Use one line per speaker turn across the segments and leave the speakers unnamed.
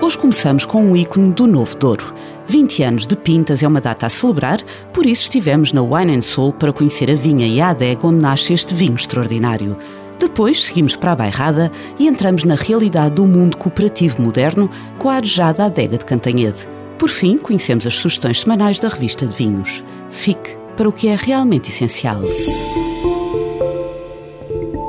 Hoje começamos com um ícone do Novo Douro. 20 anos de Pintas é uma data a celebrar, por isso estivemos na Wine Soul para conhecer a vinha e a adega onde nasce este vinho extraordinário. Depois seguimos para a Bairrada e entramos na realidade do mundo cooperativo moderno com a arejada adega de Cantanhede. Por fim, conhecemos as sugestões semanais da revista de vinhos. Fique para o que é realmente essencial.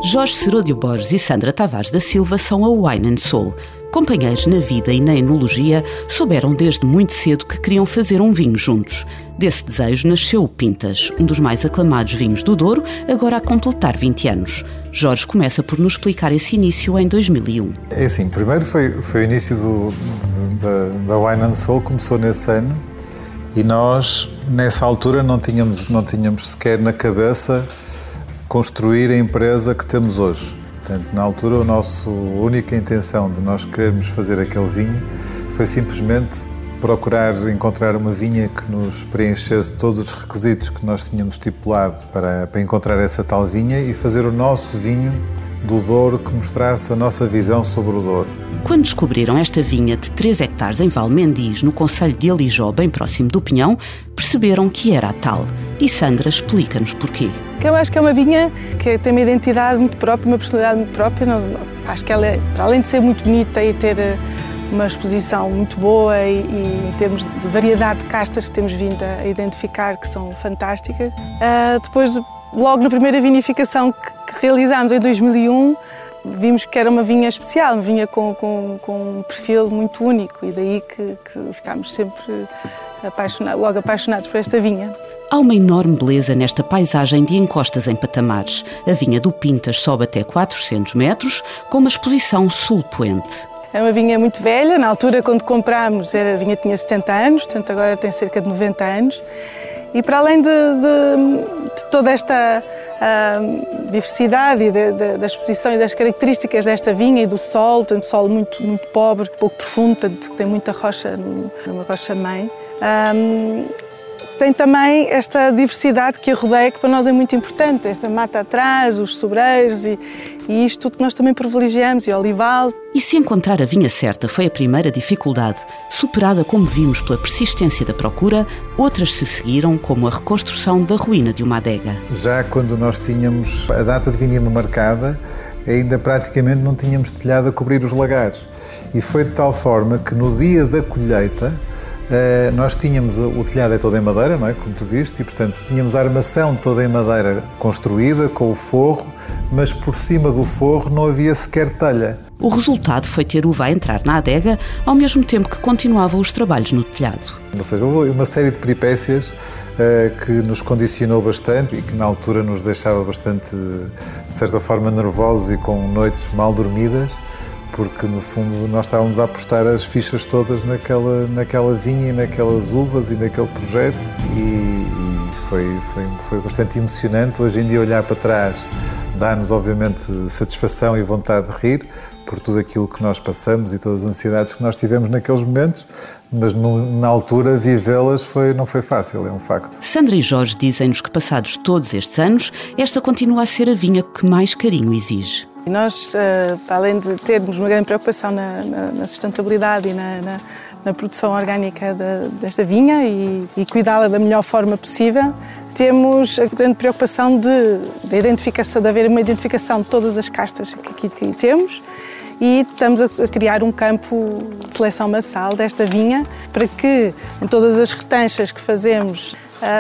Jorge Seródio Borges e Sandra Tavares da Silva são a Wine and Soul. Companheiros na vida e na enologia, souberam desde muito cedo que queriam fazer um vinho juntos. Desse desejo nasceu o Pintas, um dos mais aclamados vinhos do Douro, agora a completar 20 anos. Jorge começa por nos explicar esse início em 2001.
É assim, primeiro foi, foi o início do, da, da Wine and Soul, começou nesse ano e nós, nessa altura, não tínhamos, não tínhamos sequer na cabeça construir a empresa que temos hoje. Portanto, na altura, a nossa única intenção de nós querermos fazer aquele vinho foi simplesmente procurar encontrar uma vinha que nos preenchesse todos os requisitos que nós tínhamos estipulado para, para encontrar essa tal vinha e fazer o nosso vinho do Douro que mostrasse a nossa visão sobre o Douro.
Quando descobriram esta vinha de 3 hectares em Valmendiz, no Conselho de Alijó, bem próximo do Pinhão, perceberam que era a tal. E Sandra explica-nos porquê.
Eu acho que é uma vinha que tem uma identidade muito própria, uma personalidade muito própria. Acho que ela, é, para além de ser muito bonita e ter eh, uma exposição muito boa e, e, em termos de variedade de castas que temos vindo a identificar, que são fantásticas. Uh, depois, logo na primeira vinificação que, que realizámos em 2001, vimos que era uma vinha especial, uma vinha com, com, com um perfil muito único e daí que, que ficámos sempre apaixonados, logo apaixonados por esta vinha.
Há uma enorme beleza nesta paisagem de encostas em patamares. A vinha do Pintas sobe até 400 metros, com uma exposição sul-poente.
É uma vinha muito velha, na altura quando comprámos a vinha tinha 70 anos, portanto agora tem cerca de 90 anos. E para além de, de, de toda esta uh, diversidade e de, da exposição e das características desta vinha e do sol, portanto solo muito, muito pobre, pouco profundo, portanto tem muita rocha, uma rocha-mãe. Um, tem também esta diversidade que a rodeia, que para nós é muito importante, esta mata atrás, os sobreiros e, e isto tudo que nós também privilegiamos, e olival.
E se encontrar a vinha certa foi a primeira dificuldade, superada como vimos pela persistência da procura, outras se seguiram, como a reconstrução da ruína de uma adega.
Já quando nós tínhamos a data de vindima marcada, ainda praticamente não tínhamos telhado a cobrir os lagares. E foi de tal forma que no dia da colheita, Uh, nós tínhamos o telhado é todo em madeira, não é? Como tu viste, e portanto tínhamos a armação toda em madeira construída com o forro, mas por cima do forro não havia sequer telha.
O resultado foi ter uva a entrar na adega ao mesmo tempo que continuavam os trabalhos no telhado.
Ou seja, houve uma série de peripécias uh, que nos condicionou bastante e que na altura nos deixava bastante, de certa forma, nervosos e com noites mal dormidas porque no fundo nós estávamos a apostar as fichas todas naquela, naquela vinha e naquelas uvas e naquele projeto e, e foi, foi, foi bastante emocionante. Hoje em dia olhar para trás dá-nos obviamente satisfação e vontade de rir por tudo aquilo que nós passamos e todas as ansiedades que nós tivemos naqueles momentos, mas no, na altura vivê-las foi, não foi fácil, é um facto.
Sandra e Jorge dizem-nos que passados todos estes anos, esta continua a ser a vinha que mais carinho exige.
E nós, eh, além de termos uma grande preocupação na, na, na sustentabilidade e na, na, na produção orgânica de, desta vinha e, e cuidá-la da melhor forma possível, temos a grande preocupação de, de, identificação, de haver uma identificação de todas as castas que aqui, temos e estamos a criar um campo de seleção massal desta vinha para que em todas as retanchas que fazemos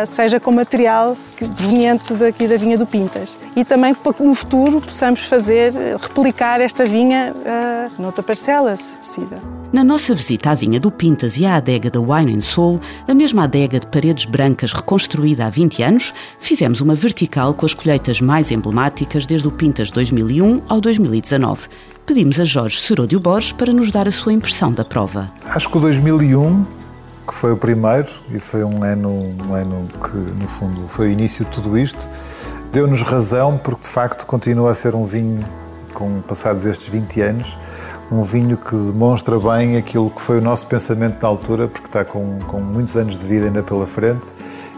seja com material proveniente daqui da vinha do Pintas. E também para que no futuro possamos fazer, replicar esta vinha uh, noutra parcela, se possível.
Na nossa visita à vinha do Pintas e à adega da Wine and Soul, a mesma adega de paredes brancas reconstruída há 20 anos, fizemos uma vertical com as colheitas mais emblemáticas desde o Pintas 2001 ao 2019. Pedimos a Jorge Seródio Borges para nos dar a sua impressão da prova.
Acho que o 2001 que foi o primeiro e foi um ano, um ano que, no fundo, foi o início de tudo isto. Deu-nos razão porque, de facto, continua a ser um vinho, com passados estes 20 anos, um vinho que demonstra bem aquilo que foi o nosso pensamento na altura, porque está com, com muitos anos de vida ainda pela frente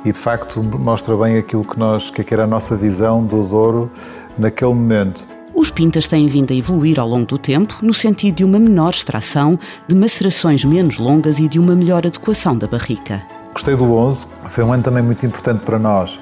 e, de facto, mostra bem aquilo que, nós, que era a nossa visão do Douro naquele momento.
Os pintas têm vindo a evoluir ao longo do tempo no sentido de uma menor extração, de macerações menos longas e de uma melhor adequação da barrica.
Gostei do 11, foi um ano também muito importante para nós,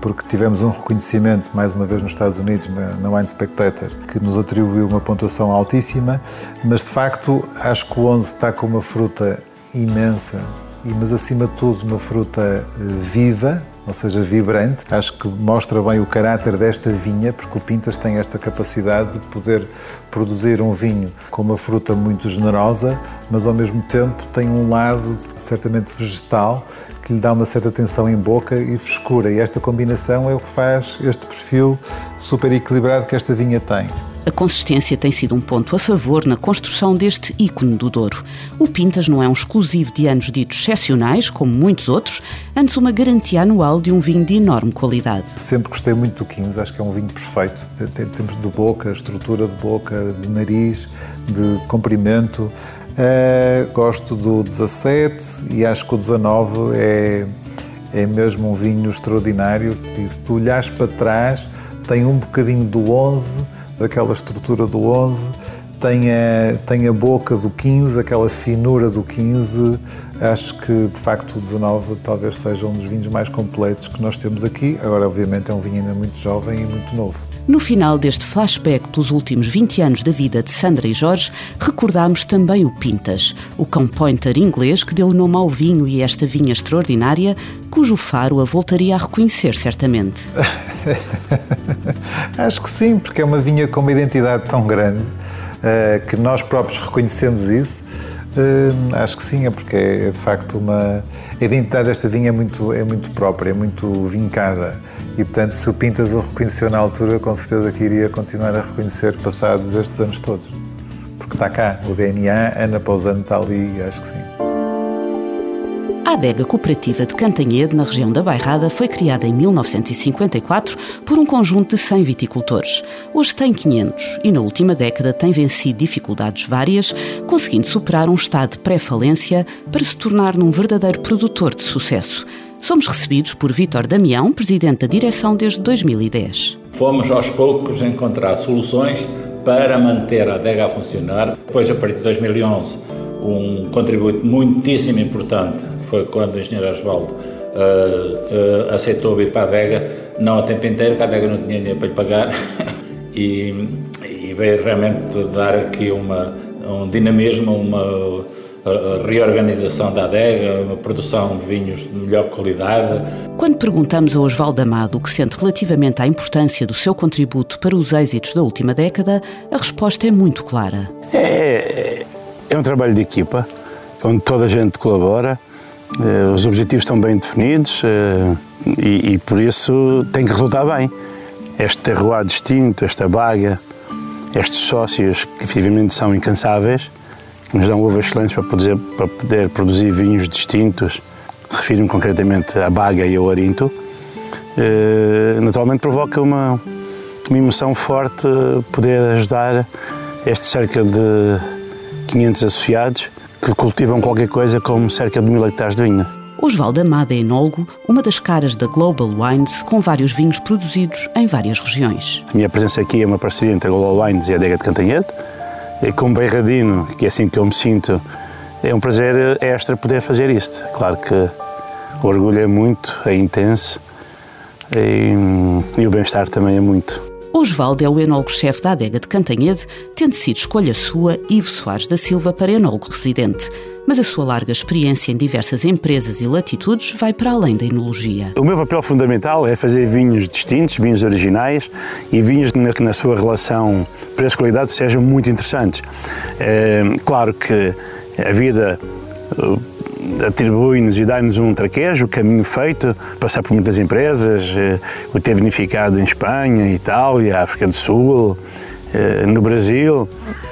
porque tivemos um reconhecimento, mais uma vez nos Estados Unidos, na, Wine Spectator, que nos atribuiu uma pontuação altíssima, mas de facto acho que o 11 está com uma fruta imensa, mas acima de tudo uma fruta eh, viva, ou seja, vibrante. Acho que mostra bem o caráter desta vinha, porque o Pintas tem esta capacidade de poder produzir um vinho com uma fruta muito generosa, mas ao mesmo tempo tem um lado certamente vegetal que lhe dá uma certa tensão em boca e frescura. E esta combinação é o que faz este perfil super equilibrado que esta vinha tem.
A consistência tem sido um ponto a favor na construção deste ícone do Douro. O Pintas não é um exclusivo de anos ditos excepcionais, como muitos outros, antes uma garantia anual de um vinho de enorme qualidade.
Sempre gostei muito do 15, acho que é um vinho perfeito. Em termos de boca, estrutura de boca, de nariz, de comprimento. Uh, gosto do 17 e acho que o 19 é, é mesmo um vinho extraordinário. Se tu olhares para trás, tem um bocadinho do 11 daquela estrutura do 11, tem a, tem a boca do 15, aquela finura do 15. Acho que de facto o 19 talvez seja um dos vinhos mais completos que nós temos aqui. Agora, obviamente, é um vinho ainda muito jovem e muito novo.
No final deste flashback pelos últimos 20 anos da vida de Sandra e Jorge, recordamos também o Pintas, o cão pointer inglês que deu nome ao vinho e esta vinha extraordinária, cujo faro a voltaria a reconhecer certamente.
Acho que sim, porque é uma vinha com uma identidade tão grande uh, que nós próprios reconhecemos isso. Uh, acho que sim, é porque é, é, de facto uma. A identidade desta vinha é muito, é muito própria, é muito vincada. E portanto, se o Pintas o reconheceu na altura, com certeza que iria continuar a reconhecer passados estes anos todos. Porque está cá, o DNA, ano após ano, está ali, acho que sim.
Adega cooperativa de Cantanhede, na região da Bairrada, foi criada em 1954 por um conjunto de 100 viticultores. Hoje tem 500 e na última década tem vencido dificuldades várias, conseguindo superar um estado de pré-falência para se tornar num verdadeiro produtor de sucesso. Somos recebidos por Vítor Damião, presidente da direção desde 2010.
Fomos aos poucos encontrar soluções para manter a adega a funcionar. Depois, a partir de 2011, um contributo muitíssimo importante foi quando o engenheiro Osvaldo uh, uh, aceitou vir para a adega, não a tempo inteiro, que a adega não tinha dinheiro para lhe pagar, e, e, veio realmente dar aqui uma, um dinamismo, uma reorganização da adega, uma produção de vinhos de melhor qualidade.
Quando perguntamos a Osvaldo Amado o que sente relativamente à importância do seu contributo para os êxitos da última década, a resposta é muito clara.
É, é um trabalho de equipa, onde toda a gente colabora, eh, os objetivos estão bem definidos eh, e, e, por isso tem que resultar bem. Este terroir distinto, esta baga, estes sócios que efetivamente são incansáveis, que nos dão uvas excelentes para poder, para poder produzir vinhos distintos, refiro-me concretamente à baga e ao orinto, eh, naturalmente provoca uma, uma emoção forte poder ajudar estes cerca de 500 associados que cultivam qualquer coisa como cerca de mil hectares de vinho.
Osvaldo Amada é enólogo, uma das caras da Global Wines, com vários vinhos produzidos em várias regiões.
A minha presença aqui é uma parceria entre a Global Wines e a Adega de Cantanhete. E como beirradino, que é assim que eu me sinto, é um prazer extra poder fazer isto. Claro que o orgulho é muito, é intenso e, e o bem-estar também é muito.
Osvaldo é o enólogo-chefe da adega de Cantanhede, tendo sido escolha sua Ivo Soares da Silva para enólogo residente. Mas a sua larga experiência em diversas empresas e latitudes vai para além da enologia.
O meu papel fundamental é fazer vinhos distintos, vinhos originais e vinhos que na sua relação preço-qualidade sejam muito interessantes. É, claro que a vida atribui-nos e dá-nos um traquejo, o caminho feito, passar por muitas empresas, eh, o ter vinificado em Espanha, Itália, África do Sul, eh, no Brasil.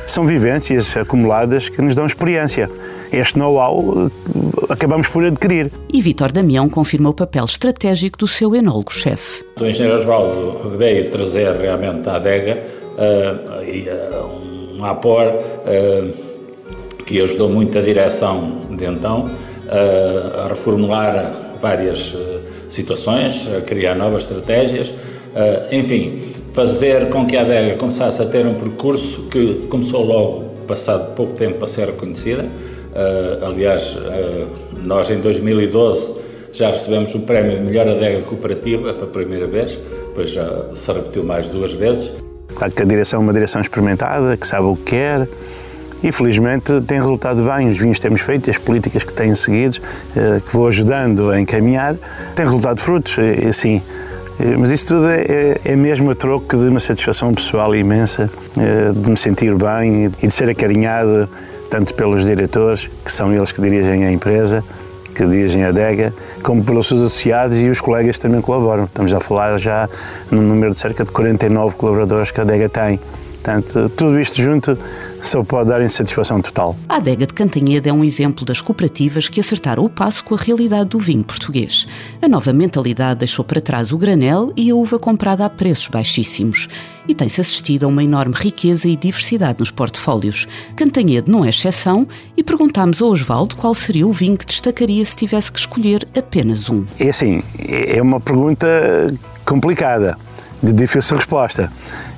São vivências acumuladas que nos dão experiência. Este know-how eh, acabamos por adquirir.
E Vítor Damião confirma o papel estratégico do seu enólogo-chefe.
O engenheiro Osvaldo veio trazer realmente à adega uh, uh, um apor uh, que ajudou muito a direção de então a reformular várias situações, a criar novas estratégias, enfim, fazer com que a adega começasse a ter um percurso que começou logo, passado pouco tempo, a ser reconhecida. aliás, nós em 2012 já recebemos um prémio de melhor adega cooperativa pela primeira vez, depois já se repetiu mais duas vezes.
Claro que a direção é uma direção experimentada, que sabe o que quer e felizmente tem resultado bem. Os vinhos que temos feito, as políticas que têm seguido, eh, que vou ajudando a encaminhar, têm resultado frutos, sim. Mas isso tudo é, é, é mesmo a troco de uma satisfação pessoal imensa, eh, de me sentir bem e de ser acarinhado tanto pelos diretores, que são eles que dirigem a empresa, que dirigem a adega, como pelos seus associados e os colegas também colaboram. Estamos a falar já num número de cerca de 49 colaboradores que a adega tem. Portanto, tudo isto junto só pode dar insatisfação total.
A adega de Cantanhede é um exemplo das cooperativas que acertaram o passo com a realidade do vinho português. A nova mentalidade deixou para trás o granel e a uva comprada a preços baixíssimos. E tem-se assistido a uma enorme riqueza e diversidade nos portfólios. Cantanhede não é exceção e perguntámos a Osvaldo qual seria o vinho que destacaria se tivesse que escolher apenas um.
É assim, é uma pergunta complicada, de difícil resposta.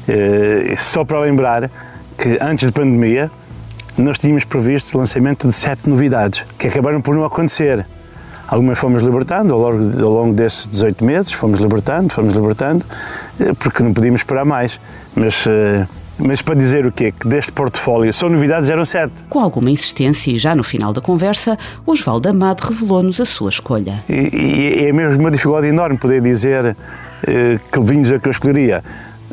Eh, só para lembrar que antes da pandemia nós tínhamos previsto o lançamento de sete novidades que acabaram por não acontecer. Algumas fomos libertando ao longo, ao longo desses 18 meses, fomos libertando, fomos libertando, eh, porque não podíamos esperar mais. Mas eh, mas para dizer o quê? Que deste portfólio só novidades eram sete.
Com alguma insistência e já no final da conversa, Osvaldo Amado revelou-nos a sua escolha.
E, e é mesmo uma dificuldade enorme poder dizer que vinhos é que eu escolheria.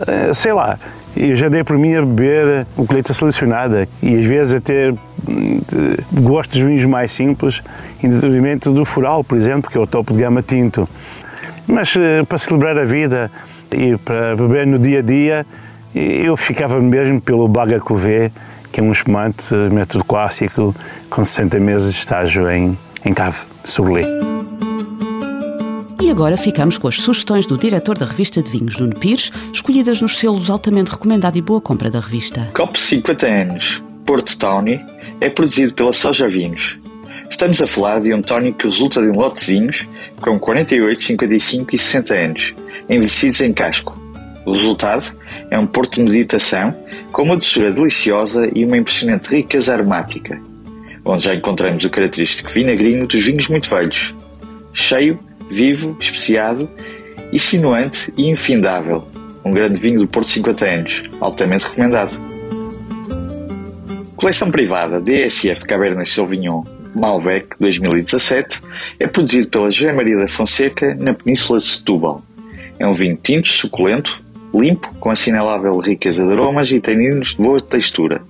Eh, sei lá, eu já dei por mim a beber o colheita selecionada e às vezes até hum, gosto dos vinhos mais simples, em detrimento do Foral, por exemplo, que é o topo de gama tinto. Mas eh, para celebrar a vida e para beber no dia a dia, eu ficava mesmo pelo Baga Cuvée, que é um espumante método clássico com 60 meses de estágio em, em cave, Surlet.
Agora ficamos com as sugestões do diretor da revista de vinhos, Nuno Pires, escolhidas nos selos altamente recomendado e boa compra da revista.
Copo 50 anos, Porto Tawny, é produzido pela Soja Vinhos. Estamos a falar de um tónico que resulta de um lote de vinhos com 48, 55 e 60 anos, envelhecidos em casco. O resultado é um porto de meditação com uma doçura deliciosa e uma impressionante riqueza aromática, onde já encontramos o característico vinagrinho dos vinhos muito velhos, cheio vivo, especiado, insinuante e infindável. Um grande vinho do Porto 50 anos, altamente recomendado. Coleção privada DSF Cabernet Sauvignon Malbec 2017 é produzido pela José Maria da Fonseca na Península de Setúbal. É um vinho tinto, suculento, limpo, com assinalável riqueza de aromas e taninos de boa textura.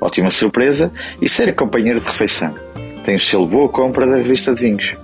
Ótima surpresa e séria companheira de refeição. Tem o selo boa compra da revista de vinhos.